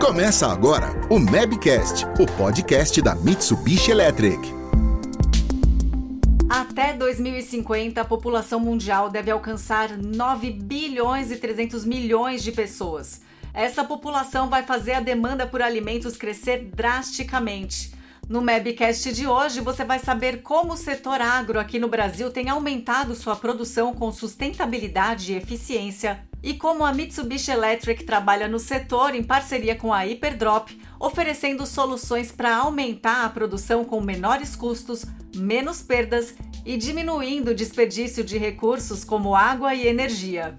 Começa agora o Mabcast, o podcast da Mitsubishi Electric. Até 2050, a população mundial deve alcançar 9 bilhões e 300 milhões de pessoas. Essa população vai fazer a demanda por alimentos crescer drasticamente. No Mabcast de hoje, você vai saber como o setor agro aqui no Brasil tem aumentado sua produção com sustentabilidade e eficiência e como a Mitsubishi Electric trabalha no setor em parceria com a Hyperdrop, oferecendo soluções para aumentar a produção com menores custos, menos perdas e diminuindo o desperdício de recursos como água e energia.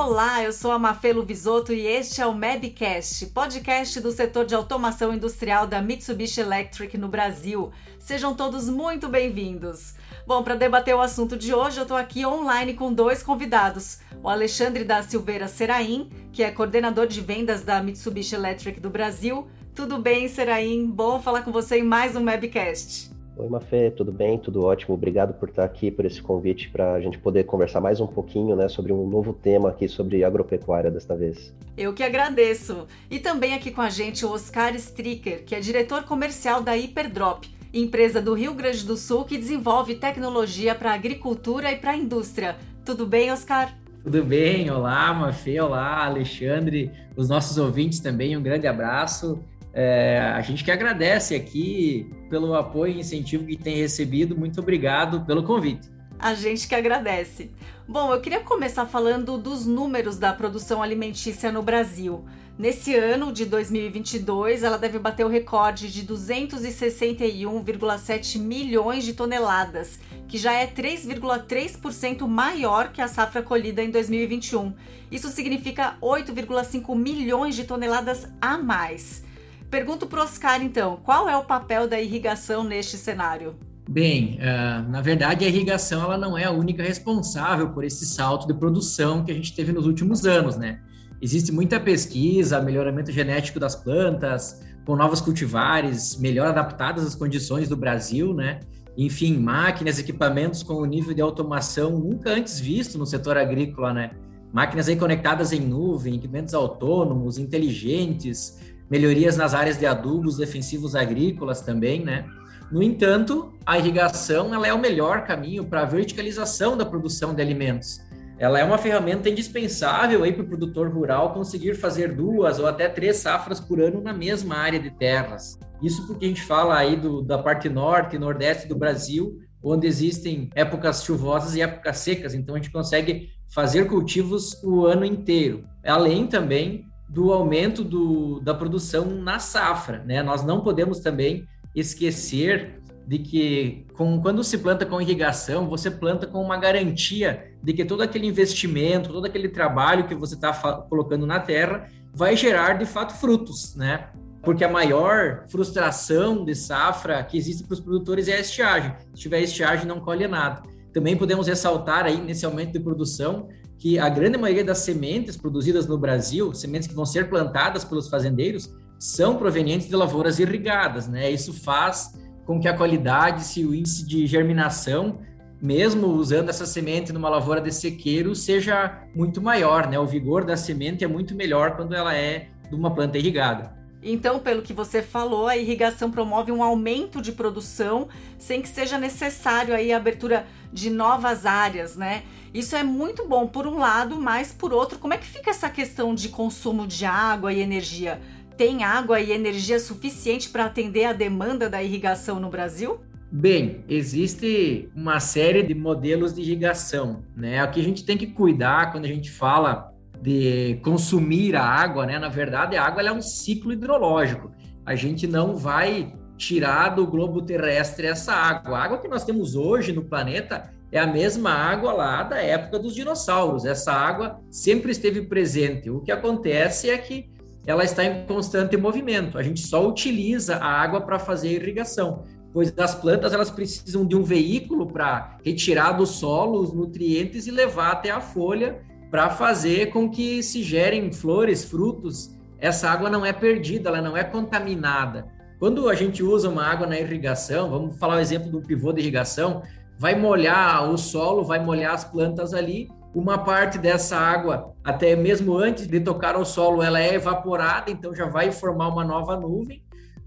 Olá, eu sou a Mafelo Visoto e este é o Mabcast, podcast do setor de automação industrial da Mitsubishi Electric no Brasil. Sejam todos muito bem-vindos. Bom, para debater o assunto de hoje, eu estou aqui online com dois convidados. O Alexandre da Silveira Seraim, que é coordenador de vendas da Mitsubishi Electric do Brasil. Tudo bem, Seraim? Bom falar com você em mais um Webcast. Oi, Mafê, tudo bem? Tudo ótimo. Obrigado por estar aqui, por esse convite, para a gente poder conversar mais um pouquinho né, sobre um novo tema aqui sobre agropecuária desta vez. Eu que agradeço. E também aqui com a gente o Oscar Stricker, que é diretor comercial da Hyperdrop, empresa do Rio Grande do Sul que desenvolve tecnologia para agricultura e para a indústria. Tudo bem, Oscar? Tudo bem, olá, Mafê, olá, Alexandre, os nossos ouvintes também, um grande abraço. É, a gente que agradece aqui pelo apoio e incentivo que tem recebido. Muito obrigado pelo convite. A gente que agradece. Bom, eu queria começar falando dos números da produção alimentícia no Brasil. Nesse ano de 2022, ela deve bater o recorde de 261,7 milhões de toneladas, que já é 3,3% maior que a safra colhida em 2021. Isso significa 8,5 milhões de toneladas a mais. Pergunto para o Oscar, então, qual é o papel da irrigação neste cenário? Bem, uh, na verdade, a irrigação ela não é a única responsável por esse salto de produção que a gente teve nos últimos anos, né? Existe muita pesquisa, melhoramento genético das plantas, com novos cultivares melhor adaptadas às condições do Brasil, né? Enfim, máquinas, equipamentos com um nível de automação nunca antes visto no setor agrícola, né? Máquinas aí conectadas em nuvem, equipamentos autônomos, inteligentes, melhorias nas áreas de adubos defensivos agrícolas também, né? No entanto, a irrigação ela é o melhor caminho para a verticalização da produção de alimentos. Ela é uma ferramenta indispensável para o produtor rural conseguir fazer duas ou até três safras por ano na mesma área de terras. Isso porque a gente fala aí do, da parte norte e nordeste do Brasil, onde existem épocas chuvosas e épocas secas, então a gente consegue fazer cultivos o ano inteiro. Além também do aumento do, da produção na safra. Né? Nós não podemos também esquecer de que com, quando se planta com irrigação, você planta com uma garantia de que todo aquele investimento, todo aquele trabalho que você está colocando na terra vai gerar de fato frutos, né? Porque a maior frustração de safra que existe para os produtores é a estiagem. Se tiver estiagem, não colhe nada. Também podemos ressaltar aí nesse aumento de produção que a grande maioria das sementes produzidas no Brasil, sementes que vão ser plantadas pelos fazendeiros, são provenientes de lavouras irrigadas, né? Isso faz com que a qualidade, se o índice de germinação, mesmo usando essa semente numa lavoura de sequeiro, seja muito maior, né? O vigor da semente é muito melhor quando ela é de uma planta irrigada. Então, pelo que você falou, a irrigação promove um aumento de produção sem que seja necessário aí a abertura de novas áreas, né? Isso é muito bom por um lado, mas por outro, como é que fica essa questão de consumo de água e energia? Tem água e energia suficiente para atender a demanda da irrigação no Brasil? Bem, existe uma série de modelos de irrigação, né? O que a gente tem que cuidar quando a gente fala de consumir a água, né? Na verdade, a água é um ciclo hidrológico. A gente não vai tirar do globo terrestre essa água. A água que nós temos hoje no planeta é a mesma água lá da época dos dinossauros. Essa água sempre esteve presente. O que acontece é que ela está em constante movimento. A gente só utiliza a água para fazer irrigação, pois as plantas elas precisam de um veículo para retirar do solo os nutrientes e levar até a folha para fazer com que se gerem flores, frutos. Essa água não é perdida, ela não é contaminada. Quando a gente usa uma água na irrigação, vamos falar o exemplo do pivô de irrigação, vai molhar o solo, vai molhar as plantas ali, uma parte dessa água, até mesmo antes de tocar ao solo, ela é evaporada, então já vai formar uma nova nuvem.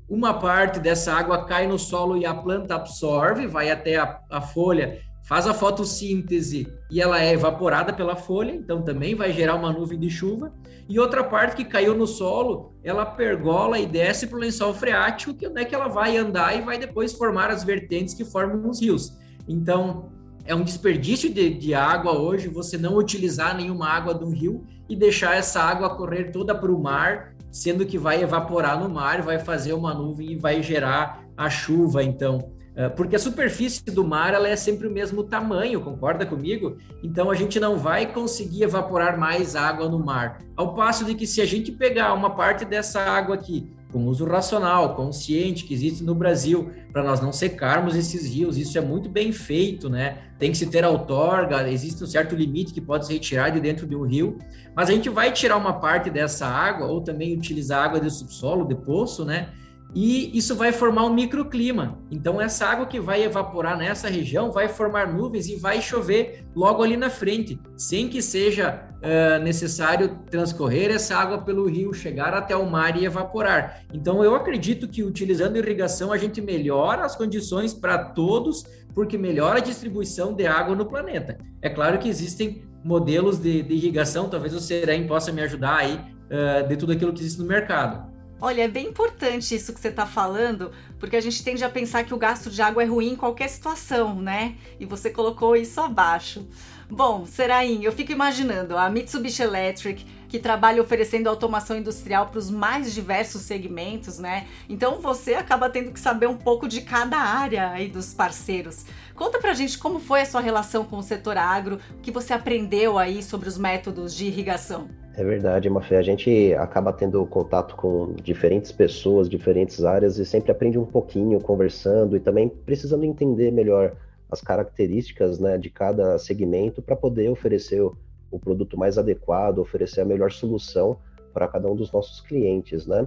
Uma parte dessa água cai no solo e a planta absorve, vai até a, a folha, faz a fotossíntese e ela é evaporada pela folha, então também vai gerar uma nuvem de chuva. E outra parte que caiu no solo, ela pergola e desce para o lençol freático, que onde é que ela vai andar e vai depois formar as vertentes que formam os rios. Então, é um desperdício de, de, água hoje você não utilizar nenhuma água do rio e deixar essa água correr toda para o mar, sendo que vai evaporar no mar, vai fazer uma nuvem e vai gerar a chuva. Então, é, porque a superfície do mar ela é sempre o mesmo tamanho, concorda comigo? Então a gente não vai conseguir evaporar mais água no mar. Ao passo de que se a gente pegar uma parte dessa água aqui com uso racional, consciente, que existe no Brasil, para nós não secarmos esses rios. Isso é muito bem feito, né? Tem que se ter outorga, existe um certo limite que pode ser retirado de dentro de um rio, mas a gente vai tirar uma parte dessa água, ou também utilizar água de subsolo, de poço, né? E isso vai formar um microclima. Então, essa água que vai evaporar nessa região vai formar nuvens e vai chover logo ali na frente, sem que seja uh, necessário transcorrer essa água pelo rio, chegar até o mar e evaporar. Então, eu acredito que utilizando irrigação a gente melhora as condições para todos, porque melhora a distribuição de água no planeta. É claro que existem modelos de, de irrigação, talvez o Serem possa me ajudar aí uh, de tudo aquilo que existe no mercado. Olha, é bem importante isso que você está falando, porque a gente tende a pensar que o gasto de água é ruim em qualquer situação, né? E você colocou isso abaixo. Bom, Seraim, eu fico imaginando a Mitsubishi Electric, que trabalha oferecendo automação industrial para os mais diversos segmentos, né? Então você acaba tendo que saber um pouco de cada área aí dos parceiros. Conta pra gente como foi a sua relação com o setor agro, o que você aprendeu aí sobre os métodos de irrigação. É verdade, Mafé. A gente acaba tendo contato com diferentes pessoas, diferentes áreas e sempre aprende um pouquinho conversando e também precisando entender melhor as características né, de cada segmento para poder oferecer o, o, produto mais adequado, oferecer a melhor solução para cada um dos nossos clientes, né?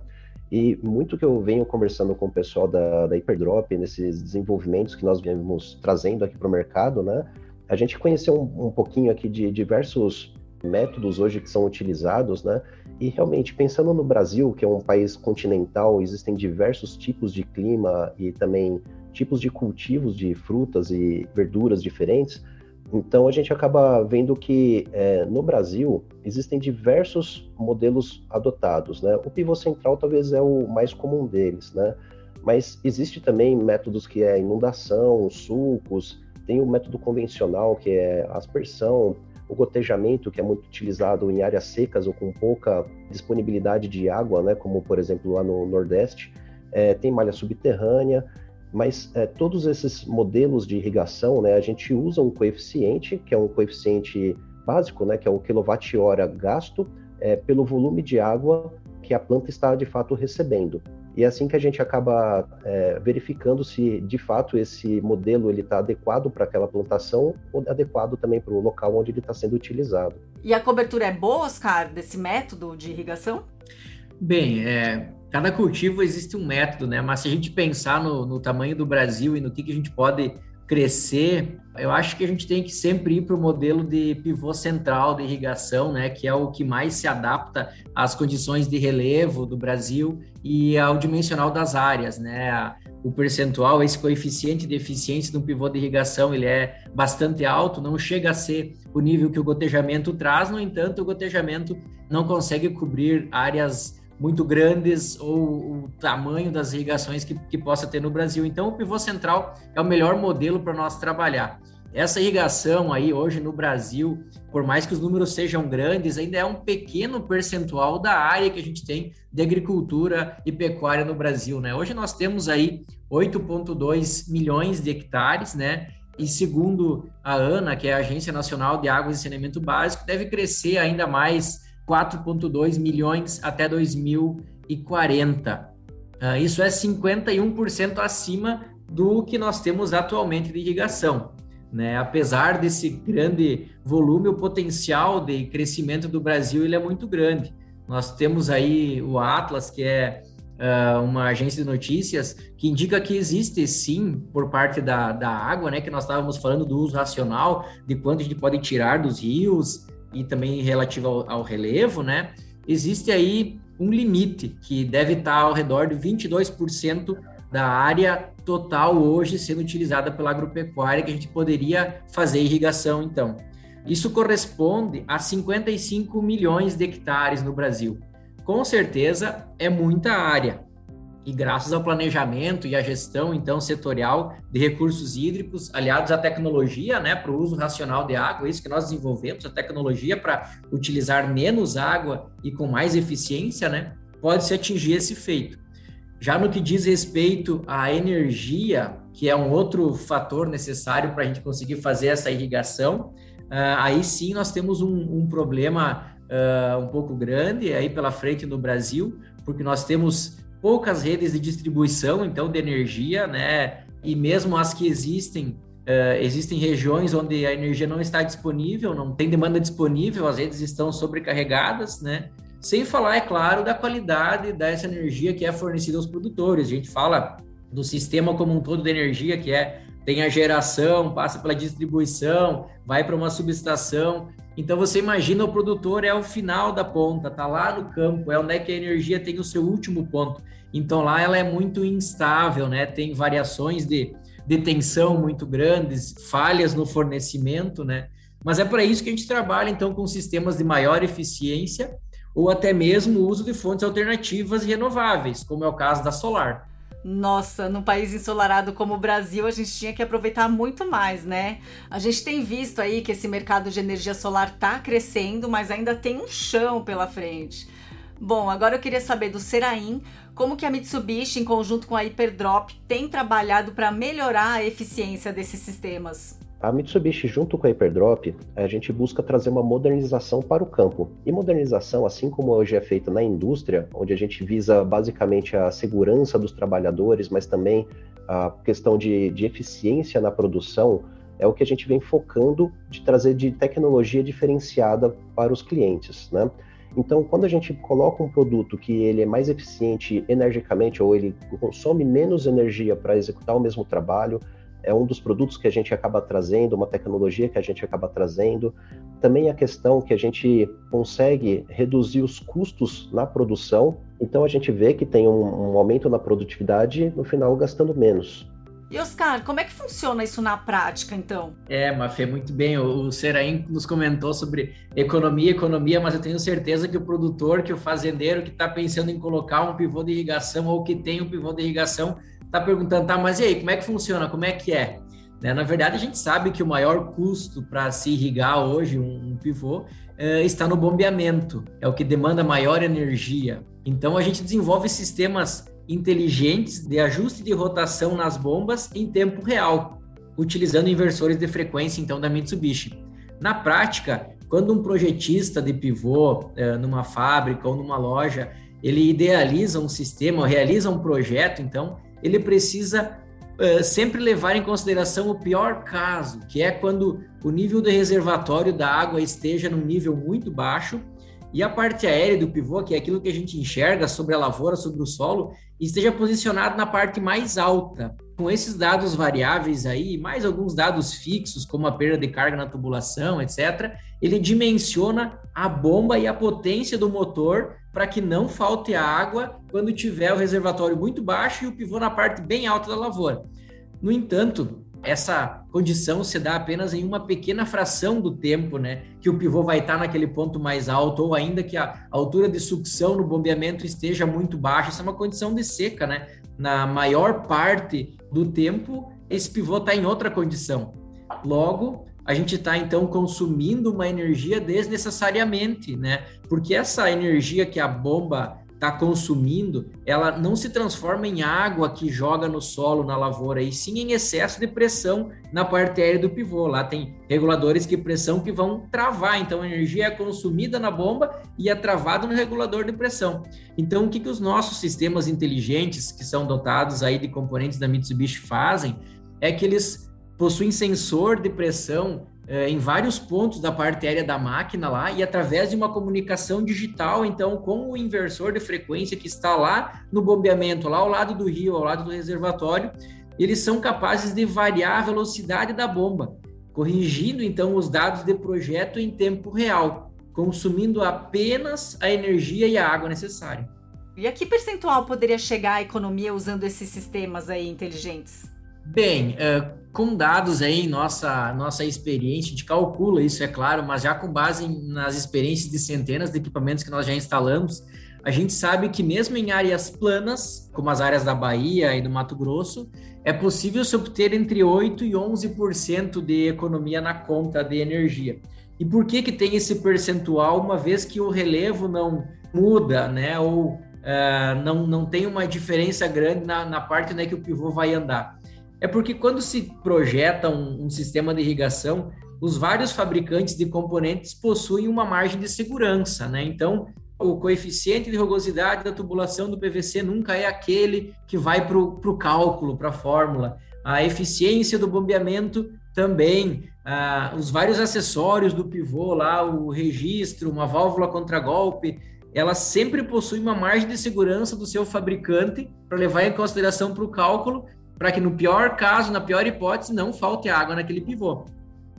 E muito que eu venho conversando com o pessoal da, da Hyperdrop, nesses desenvolvimentos que nós viemos trazendo aqui para o mercado, né? A gente conheceu um, um pouquinho aqui de diversos métodos hoje que são utilizados, né? E realmente, pensando no Brasil, que é um país continental, existem diversos tipos de clima e também tipos de cultivos de frutas e verduras diferentes. Então, a gente acaba vendo que é, no Brasil existem diversos modelos adotados, né? O pivô central talvez é o mais comum deles, né? Mas existe também métodos que é inundação, sulcos, tem o método convencional que é aspersão, o gotejamento, que é muito utilizado em áreas secas ou com pouca disponibilidade de água, né, como por exemplo lá no Nordeste, é, tem malha subterrânea, mas é, todos esses modelos de irrigação, né, a gente usa um coeficiente, que é um coeficiente básico, né, que é o quilowatt-hora gasto é, pelo volume de água que a planta está de fato recebendo. E é assim que a gente acaba é, verificando se de fato esse modelo ele está adequado para aquela plantação ou adequado também para o local onde ele está sendo utilizado. E a cobertura é boa, Oscar, desse método de irrigação? Bem, é, cada cultivo existe um método, né? Mas se a gente pensar no, no tamanho do Brasil e no que, que a gente pode crescer, eu acho que a gente tem que sempre ir para o modelo de pivô central de irrigação, né, que é o que mais se adapta às condições de relevo do Brasil e ao dimensional das áreas, né? O percentual, esse coeficiente de eficiência de um pivô de irrigação, ele é bastante alto, não chega a ser o nível que o gotejamento traz, no entanto, o gotejamento não consegue cobrir áreas muito grandes ou o tamanho das irrigações que, que possa ter no Brasil. Então, o pivô central é o melhor modelo para nós trabalhar. Essa irrigação aí hoje no Brasil, por mais que os números sejam grandes, ainda é um pequeno percentual da área que a gente tem de agricultura e pecuária no Brasil, né? Hoje nós temos aí 8,2 milhões de hectares, né? E segundo a ANA, que é a Agência Nacional de Águas e Saneamento Básico, deve crescer ainda mais 4,2 milhões até 2040. Uh, isso é 51% acima do que nós temos atualmente de irrigação. Né? Apesar desse grande volume, o potencial de crescimento do Brasil ele é muito grande. Nós temos aí o Atlas, que é uh, uma agência de notícias que indica que existe sim, por parte da, da água, né, que nós estávamos falando do uso racional, de quanto a gente pode tirar dos rios e também relativo ao, ao relevo, né, existe aí um limite que deve estar ao redor de 22% da área total hoje sendo utilizada pela agropecuária que a gente poderia fazer irrigação, então. Isso corresponde a 55 milhões de hectares no Brasil. Com certeza é muita área. E graças ao planejamento e à gestão, então, setorial de recursos hídricos, aliados à tecnologia, né, para o uso racional de água, isso que nós desenvolvemos, a tecnologia para utilizar menos água e com mais eficiência, né, pode-se atingir esse feito. Já no que diz respeito à energia, que é um outro fator necessário para a gente conseguir fazer essa irrigação, uh, aí sim nós temos um, um problema uh, um pouco grande aí pela frente no Brasil, porque nós temos poucas redes de distribuição, então, de energia, né? E mesmo as que existem, uh, existem regiões onde a energia não está disponível, não tem demanda disponível, as redes estão sobrecarregadas, né? Sem falar, é claro, da qualidade dessa energia que é fornecida aos produtores. A gente fala do sistema como um todo de energia, que é tem a geração, passa pela distribuição, vai para uma subestação. Então você imagina o produtor é o final da ponta, tá lá no campo, é onde é que a energia tem o seu último ponto. Então lá ela é muito instável, né? Tem variações de, de tensão muito grandes, falhas no fornecimento, né? Mas é para isso que a gente trabalha então com sistemas de maior eficiência ou até mesmo o uso de fontes alternativas renováveis, como é o caso da solar. Nossa, num país ensolarado como o Brasil, a gente tinha que aproveitar muito mais, né? A gente tem visto aí que esse mercado de energia solar tá crescendo, mas ainda tem um chão pela frente. Bom, agora eu queria saber do Seraim, como que a Mitsubishi, em conjunto com a Hyperdrop, tem trabalhado para melhorar a eficiência desses sistemas. A Mitsubishi, junto com a Hyperdrop, a gente busca trazer uma modernização para o campo. E modernização, assim como hoje é feita na indústria, onde a gente visa basicamente a segurança dos trabalhadores, mas também a questão de, de eficiência na produção, é o que a gente vem focando de trazer de tecnologia diferenciada para os clientes, né? Então, quando a gente coloca um produto que ele é mais eficiente energicamente ou ele consome menos energia para executar o mesmo trabalho, é um dos produtos que a gente acaba trazendo, uma tecnologia que a gente acaba trazendo. Também a questão que a gente consegue reduzir os custos na produção, então a gente vê que tem um, um aumento na produtividade, no final gastando menos. E Oscar, como é que funciona isso na prática, então? É, Mafê, muito bem. O Seraim nos comentou sobre economia, economia, mas eu tenho certeza que o produtor, que o fazendeiro que está pensando em colocar um pivô de irrigação ou que tem um pivô de irrigação, está perguntando, tá, mas e aí, como é que funciona? Como é que é? Né? Na verdade, a gente sabe que o maior custo para se irrigar hoje um, um pivô é, está no bombeamento, é o que demanda maior energia. Então, a gente desenvolve sistemas inteligentes de ajuste de rotação nas bombas em tempo real, utilizando inversores de frequência, então, da Mitsubishi. Na prática, quando um projetista de pivô é, numa fábrica ou numa loja, ele idealiza um sistema, realiza um projeto, então, ele precisa uh, sempre levar em consideração o pior caso, que é quando o nível do reservatório da água esteja num nível muito baixo e a parte aérea do pivô, que é aquilo que a gente enxerga sobre a lavoura, sobre o solo, esteja posicionado na parte mais alta. Com esses dados variáveis aí, mais alguns dados fixos, como a perda de carga na tubulação, etc., ele dimensiona a bomba e a potência do motor para que não falte água quando tiver o reservatório muito baixo e o pivô na parte bem alta da lavoura. No entanto, essa condição se dá apenas em uma pequena fração do tempo, né? Que o pivô vai estar naquele ponto mais alto, ou ainda que a altura de sucção no bombeamento esteja muito baixa. Isso é uma condição de seca, né? Na maior parte do tempo, esse pivô está em outra condição. Logo, a gente está então consumindo uma energia desnecessariamente, né? Porque essa energia que a bomba está consumindo, ela não se transforma em água que joga no solo, na lavoura, e sim em excesso de pressão na parte aérea do pivô. Lá tem reguladores de pressão que vão travar, então a energia é consumida na bomba e é travada no regulador de pressão. Então, o que, que os nossos sistemas inteligentes, que são dotados aí de componentes da Mitsubishi, fazem é que eles possuem sensor de pressão é, em vários pontos da parte aérea da máquina lá e através de uma comunicação digital, então, com o inversor de frequência que está lá no bombeamento, lá ao lado do rio, ao lado do reservatório, eles são capazes de variar a velocidade da bomba, corrigindo então os dados de projeto em tempo real, consumindo apenas a energia e a água necessária. E a que percentual poderia chegar a economia usando esses sistemas aí inteligentes? Bem, uh, com dados aí, nossa, nossa experiência, a gente calcula isso, é claro, mas já com base nas experiências de centenas de equipamentos que nós já instalamos, a gente sabe que mesmo em áreas planas, como as áreas da Bahia e do Mato Grosso, é possível se obter entre 8% e 11% de economia na conta de energia. E por que que tem esse percentual, uma vez que o relevo não muda, né, ou uh, não, não tem uma diferença grande na, na parte né, que o pivô vai andar? É porque quando se projeta um, um sistema de irrigação, os vários fabricantes de componentes possuem uma margem de segurança, né? Então, o coeficiente de rugosidade da tubulação do PVC nunca é aquele que vai para o cálculo, para a fórmula. A eficiência do bombeamento também, ah, os vários acessórios do pivô lá, o registro, uma válvula contra golpe, ela sempre possui uma margem de segurança do seu fabricante para levar em consideração para o cálculo para que no pior caso, na pior hipótese, não falte água naquele pivô.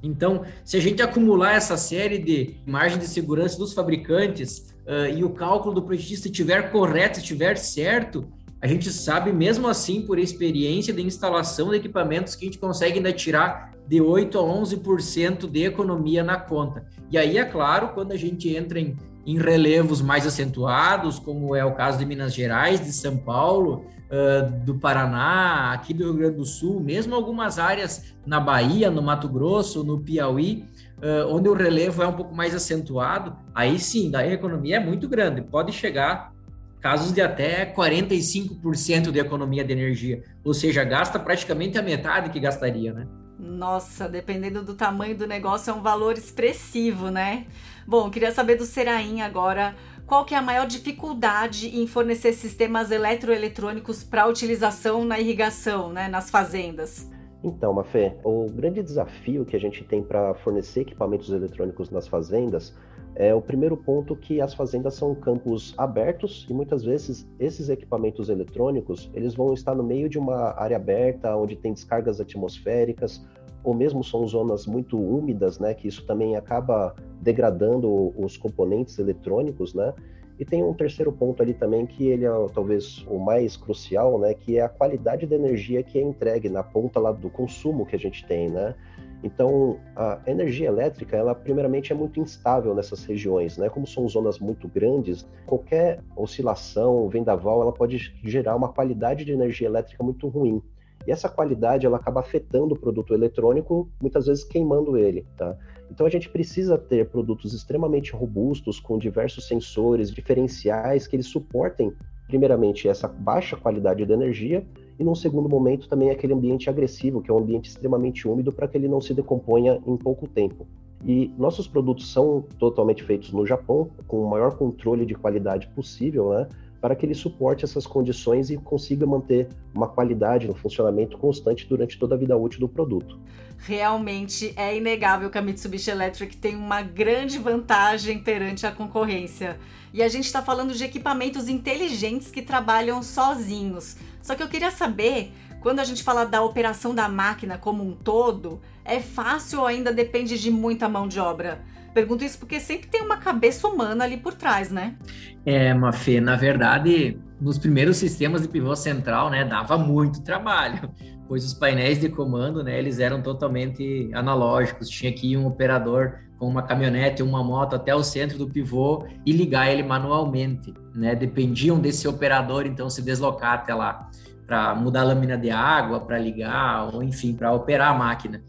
Então, se a gente acumular essa série de margem de segurança dos fabricantes uh, e o cálculo do projetista estiver correto, estiver certo, a gente sabe mesmo assim, por experiência de instalação de equipamentos, que a gente consegue ainda tirar de 8 a 11% de economia na conta. E aí, é claro, quando a gente entra em, em relevos mais acentuados, como é o caso de Minas Gerais, de São Paulo, uh, do Paraná, aqui do Rio Grande do Sul, mesmo algumas áreas na Bahia, no Mato Grosso, no Piauí, uh, onde o relevo é um pouco mais acentuado, aí sim, daí a economia é muito grande, pode chegar casos de até 45% de economia de energia, ou seja, gasta praticamente a metade que gastaria, né? Nossa, dependendo do tamanho do negócio, é um valor expressivo, né? Bom, queria saber do Seraim agora qual que é a maior dificuldade em fornecer sistemas eletroeletrônicos para utilização na irrigação, né, nas fazendas? Então, Mafê, o grande desafio que a gente tem para fornecer equipamentos eletrônicos nas fazendas é o primeiro ponto que as fazendas são campos abertos e muitas vezes esses equipamentos eletrônicos eles vão estar no meio de uma área aberta onde tem descargas atmosféricas ou mesmo são zonas muito úmidas, né, que isso também acaba degradando os componentes eletrônicos, né? E tem um terceiro ponto ali também que ele é talvez o mais crucial, né, que é a qualidade da energia que é entregue na ponta lá do consumo que a gente tem, né? Então, a energia elétrica, ela primeiramente é muito instável nessas regiões, né? Como são zonas muito grandes, qualquer oscilação, vendaval, ela pode gerar uma qualidade de energia elétrica muito ruim. E essa qualidade ela acaba afetando o produto eletrônico, muitas vezes queimando ele, tá? Então a gente precisa ter produtos extremamente robustos com diversos sensores diferenciais que eles suportem primeiramente essa baixa qualidade de energia e num segundo momento também aquele ambiente agressivo, que é um ambiente extremamente úmido para que ele não se decomponha em pouco tempo. E nossos produtos são totalmente feitos no Japão, com o maior controle de qualidade possível, né? Para que ele suporte essas condições e consiga manter uma qualidade no funcionamento constante durante toda a vida útil do produto. Realmente é inegável que a Mitsubishi Electric tem uma grande vantagem perante a concorrência. E a gente está falando de equipamentos inteligentes que trabalham sozinhos. Só que eu queria saber, quando a gente fala da operação da máquina como um todo, é fácil ou ainda depende de muita mão de obra? Pergunto isso porque sempre tem uma cabeça humana ali por trás, né? É, Mafê, na verdade, nos primeiros sistemas de pivô central, né, dava muito trabalho, pois os painéis de comando, né, eles eram totalmente analógicos, tinha que ir um operador com uma caminhonete ou uma moto até o centro do pivô e ligar ele manualmente, né, dependiam desse operador, então, se deslocar até lá para mudar a lâmina de água, para ligar, ou enfim, para operar a máquina.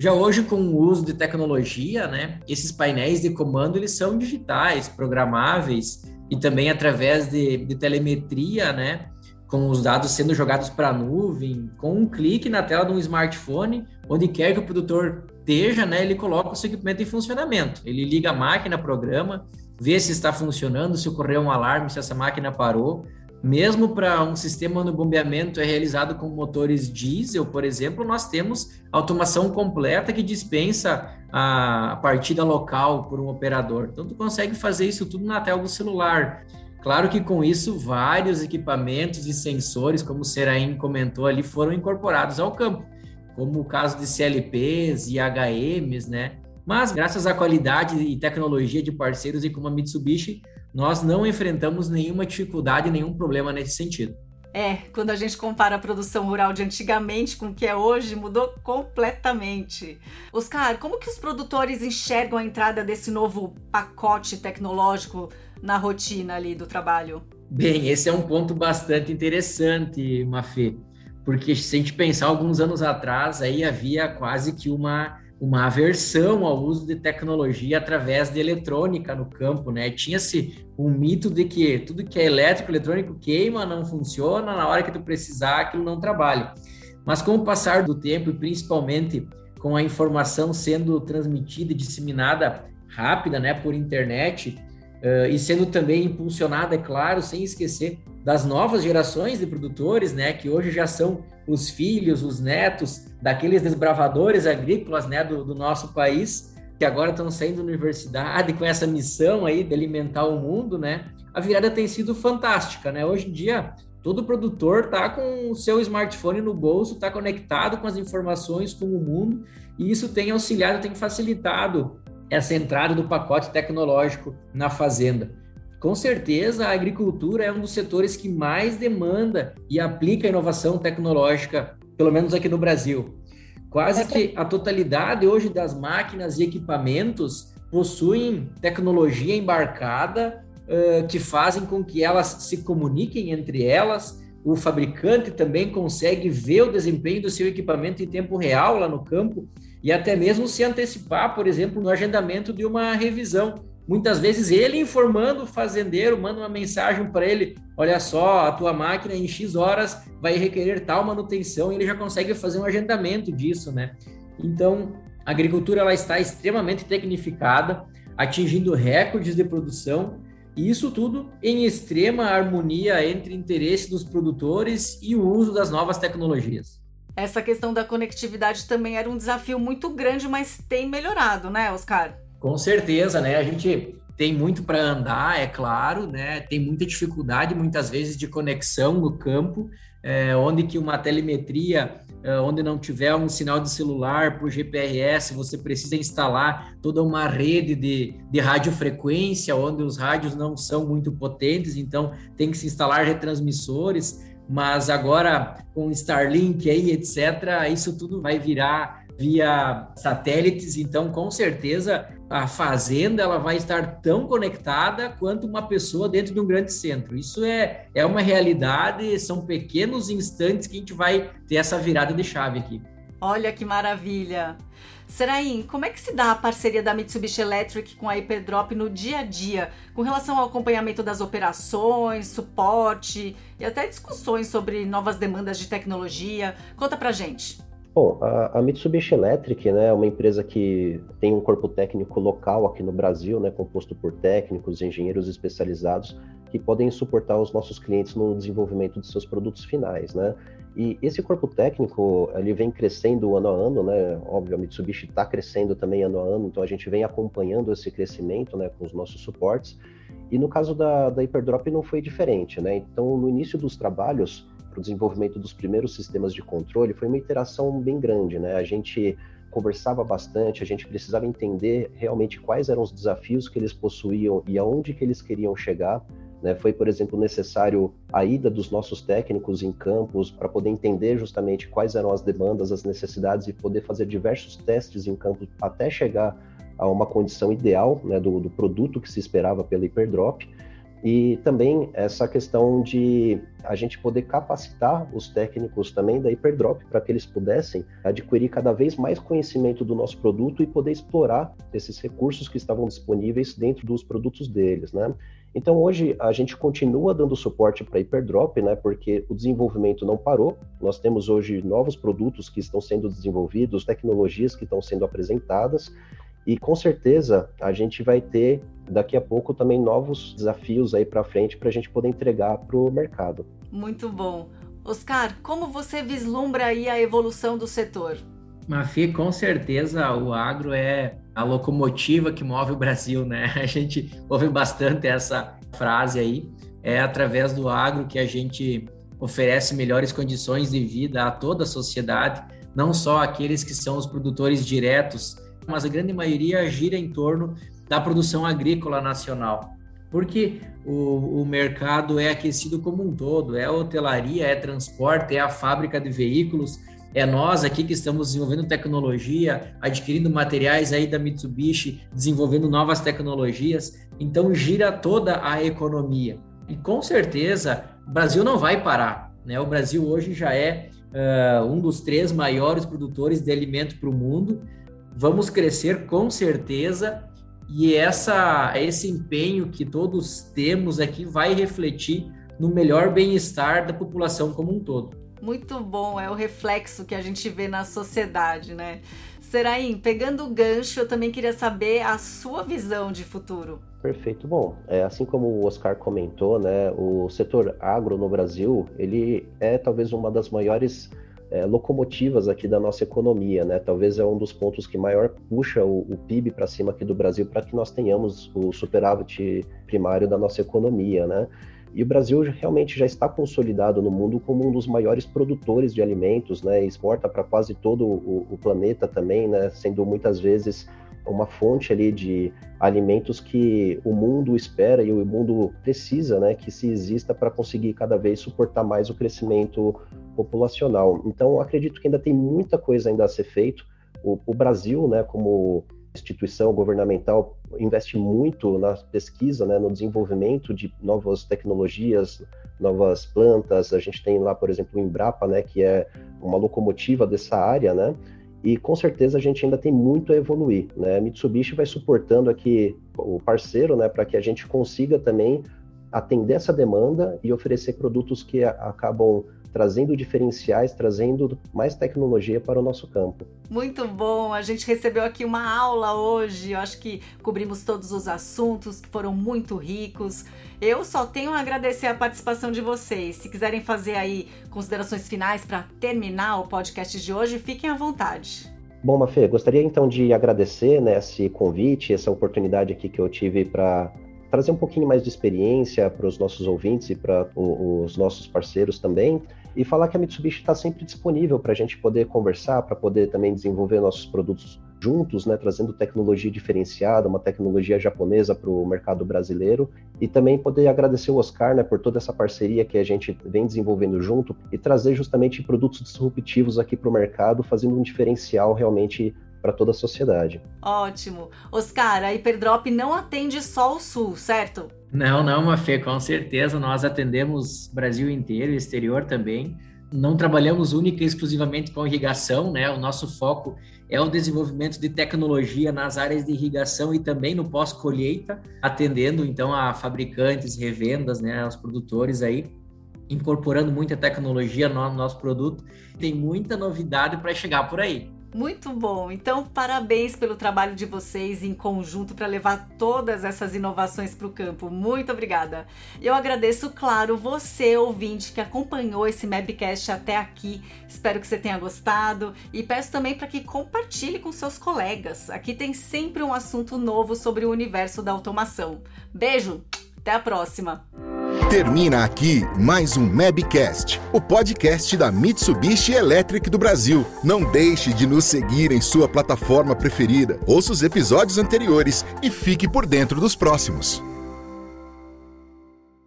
Já hoje, com o uso de tecnologia, né, esses painéis de comando eles são digitais, programáveis e também através de, de telemetria, né, com os dados sendo jogados para a nuvem, com um clique na tela de um smartphone, onde quer que o produtor esteja, né, ele coloca o seu equipamento em funcionamento. Ele liga a máquina, programa, vê se está funcionando, se ocorreu um alarme, se essa máquina parou. Mesmo para um sistema no bombeamento é realizado com motores diesel, por exemplo, nós temos automação completa que dispensa a partida local por um operador. Então, tu consegue fazer isso tudo na tela do celular. Claro que com isso, vários equipamentos e sensores, como o Seraim comentou ali, foram incorporados ao campo, como o caso de CLPs e HMs, né? Mas, graças à qualidade e tecnologia de parceiros e como a Mitsubishi, nós não enfrentamos nenhuma dificuldade, nenhum problema nesse sentido. É, quando a gente compara a produção rural de antigamente com o que é hoje, mudou completamente. Oscar, como que os produtores enxergam a entrada desse novo pacote tecnológico na rotina ali do trabalho? Bem, esse é um ponto bastante interessante, Mafê, porque se a gente pensar alguns anos atrás, aí havia quase que uma uma aversão ao uso de tecnologia através de eletrônica no campo, né? Tinha-se um mito de que tudo que é elétrico, eletrônico queima, não funciona, na hora que tu precisar, aquilo não trabalha. Mas com o passar do tempo e principalmente com a informação sendo transmitida e disseminada rápida, né, por internet, uh, e sendo também impulsionada, é claro, sem esquecer das novas gerações de produtores, né, que hoje já são os filhos, os netos daqueles desbravadores agrícolas, né, do, do nosso país, que agora estão saindo da universidade com essa missão aí de alimentar o mundo, né? A virada tem sido fantástica, né? Hoje em dia, todo produtor tá com o seu smartphone no bolso, está conectado com as informações com o mundo, e isso tem auxiliado, tem facilitado essa entrada do pacote tecnológico na fazenda. Com certeza, a agricultura é um dos setores que mais demanda e aplica inovação tecnológica, pelo menos aqui no Brasil. Quase que a totalidade hoje das máquinas e equipamentos possuem tecnologia embarcada uh, que fazem com que elas se comuniquem entre elas. O fabricante também consegue ver o desempenho do seu equipamento em tempo real lá no campo e até mesmo se antecipar, por exemplo, no agendamento de uma revisão. Muitas vezes ele informando o fazendeiro, manda uma mensagem para ele: olha só, a tua máquina em X horas vai requerer tal manutenção, e ele já consegue fazer um agendamento disso, né? Então, a agricultura ela está extremamente tecnificada, atingindo recordes de produção, e isso tudo em extrema harmonia entre interesse dos produtores e o uso das novas tecnologias. Essa questão da conectividade também era um desafio muito grande, mas tem melhorado, né, Oscar? Com certeza, né? A gente tem muito para andar, é claro, né? Tem muita dificuldade, muitas vezes, de conexão no campo, é, onde que uma telemetria, é, onde não tiver um sinal de celular por GPRS, você precisa instalar toda uma rede de, de radiofrequência, onde os rádios não são muito potentes, então tem que se instalar retransmissores, mas agora com Starlink aí, etc., isso tudo vai virar via satélites, então com certeza a fazenda ela vai estar tão conectada quanto uma pessoa dentro de um grande centro. Isso é, é uma realidade, são pequenos instantes que a gente vai ter essa virada de chave aqui. Olha que maravilha! Seraim, como é que se dá a parceria da Mitsubishi Electric com a Hyperdrop no dia a dia, com relação ao acompanhamento das operações, suporte e até discussões sobre novas demandas de tecnologia? Conta pra gente. Bom, a, a, Mitsubishi Electric né, é uma empresa que tem um corpo técnico local aqui no Brasil, né, composto por técnicos, engenheiros especializados que podem suportar os nossos clientes no desenvolvimento de seus produtos finais, né? E esse corpo técnico, ele vem crescendo ano a ano, né? Óbvio, a Mitsubishi está crescendo também ano a ano, então a gente vem acompanhando esse crescimento, né, com os nossos suportes. E no caso da, da Hyperdrop não foi diferente, né? Então, no início dos trabalhos, para o desenvolvimento dos primeiros sistemas de controle foi uma interação bem grande, né? A gente conversava bastante, a gente precisava entender realmente quais eram os desafios que eles possuíam e aonde que eles queriam chegar. Né? Foi, por exemplo, necessário a ida dos nossos técnicos em campos para poder entender justamente quais eram as demandas, as necessidades e poder fazer diversos testes em campo até chegar a uma condição ideal né, do, do produto que se esperava pela Hyperdrop. E também essa questão de a gente poder capacitar os técnicos também da Hyperdrop para que eles pudessem adquirir cada vez mais conhecimento do nosso produto e poder explorar esses recursos que estavam disponíveis dentro dos produtos deles, né? Então hoje a gente continua dando suporte para Hyperdrop, né? Porque o desenvolvimento não parou. Nós temos hoje novos produtos que estão sendo desenvolvidos, tecnologias que estão sendo apresentadas e com certeza a gente vai ter daqui a pouco também novos desafios aí para frente para a gente poder entregar para o mercado. Muito bom. Oscar, como você vislumbra aí a evolução do setor? Mafi, com certeza o agro é a locomotiva que move o Brasil, né? A gente ouve bastante essa frase aí. É através do agro que a gente oferece melhores condições de vida a toda a sociedade, não só aqueles que são os produtores diretos, mas a grande maioria gira em torno da produção agrícola nacional. Porque o, o mercado é aquecido como um todo, é hotelaria, é transporte, é a fábrica de veículos, é nós aqui que estamos desenvolvendo tecnologia, adquirindo materiais aí da Mitsubishi, desenvolvendo novas tecnologias. Então gira toda a economia. E com certeza o Brasil não vai parar. Né? O Brasil hoje já é uh, um dos três maiores produtores de alimento para o mundo. Vamos crescer com certeza e essa, esse empenho que todos temos aqui vai refletir no melhor bem-estar da população como um todo. Muito bom, é o reflexo que a gente vê na sociedade, né? Seraim, pegando o gancho, eu também queria saber a sua visão de futuro. Perfeito. Bom, é, assim como o Oscar comentou, né, o setor agro no Brasil, ele é talvez uma das maiores é, locomotivas aqui da nossa economia, né? Talvez é um dos pontos que maior puxa o, o PIB para cima aqui do Brasil para que nós tenhamos o superávit primário da nossa economia, né? E o Brasil realmente já está consolidado no mundo como um dos maiores produtores de alimentos, né? Exporta para quase todo o, o, planeta também, né? Sendo muitas vezes uma fonte ali de alimentos que o mundo espera e o mundo precisa, né? Que se exista para conseguir cada vez suportar mais o crescimento populacional. Então, acredito que ainda tem muita coisa ainda a ser feito. O, o Brasil, né? Como instituição governamental investe muito na pesquisa, né, no desenvolvimento de novas tecnologias, novas plantas. A gente tem lá, por exemplo, o Embrapa, né, que é uma locomotiva dessa área, né? E com certeza a gente ainda tem muito a evoluir, né? Mitsubishi vai suportando aqui o parceiro, né, para que a gente consiga também atender essa demanda e oferecer produtos que acabam trazendo diferenciais, trazendo mais tecnologia para o nosso campo. Muito bom, a gente recebeu aqui uma aula hoje, eu acho que cobrimos todos os assuntos que foram muito ricos. Eu só tenho a agradecer a participação de vocês. Se quiserem fazer aí considerações finais para terminar o podcast de hoje, fiquem à vontade. Bom, Mafê, gostaria então de agradecer né, esse convite, essa oportunidade aqui que eu tive para trazer um pouquinho mais de experiência para os nossos ouvintes e para os nossos parceiros também e falar que a Mitsubishi está sempre disponível para a gente poder conversar, para poder também desenvolver nossos produtos juntos, né, trazendo tecnologia diferenciada, uma tecnologia japonesa para o mercado brasileiro e também poder agradecer o Oscar, né, por toda essa parceria que a gente vem desenvolvendo junto e trazer justamente produtos disruptivos aqui para o mercado, fazendo um diferencial realmente para toda a sociedade. Ótimo. Oscar, a Hyperdrop não atende só o Sul, certo? Não, não, Mafê, com certeza. Nós atendemos Brasil inteiro e exterior também. Não trabalhamos única e exclusivamente com irrigação, né? O nosso foco é o desenvolvimento de tecnologia nas áreas de irrigação e também no pós-colheita, atendendo então a fabricantes, revendas, né, aos produtores aí, incorporando muita tecnologia no nosso produto. Tem muita novidade para chegar por aí. Muito bom. Então, parabéns pelo trabalho de vocês em conjunto para levar todas essas inovações para o campo. Muito obrigada. Eu agradeço, claro, você, ouvinte, que acompanhou esse Mabcast até aqui. Espero que você tenha gostado e peço também para que compartilhe com seus colegas. Aqui tem sempre um assunto novo sobre o universo da automação. Beijo, até a próxima. Termina aqui mais um Mabcast, o podcast da Mitsubishi Electric do Brasil. Não deixe de nos seguir em sua plataforma preferida. Ouça os episódios anteriores e fique por dentro dos próximos.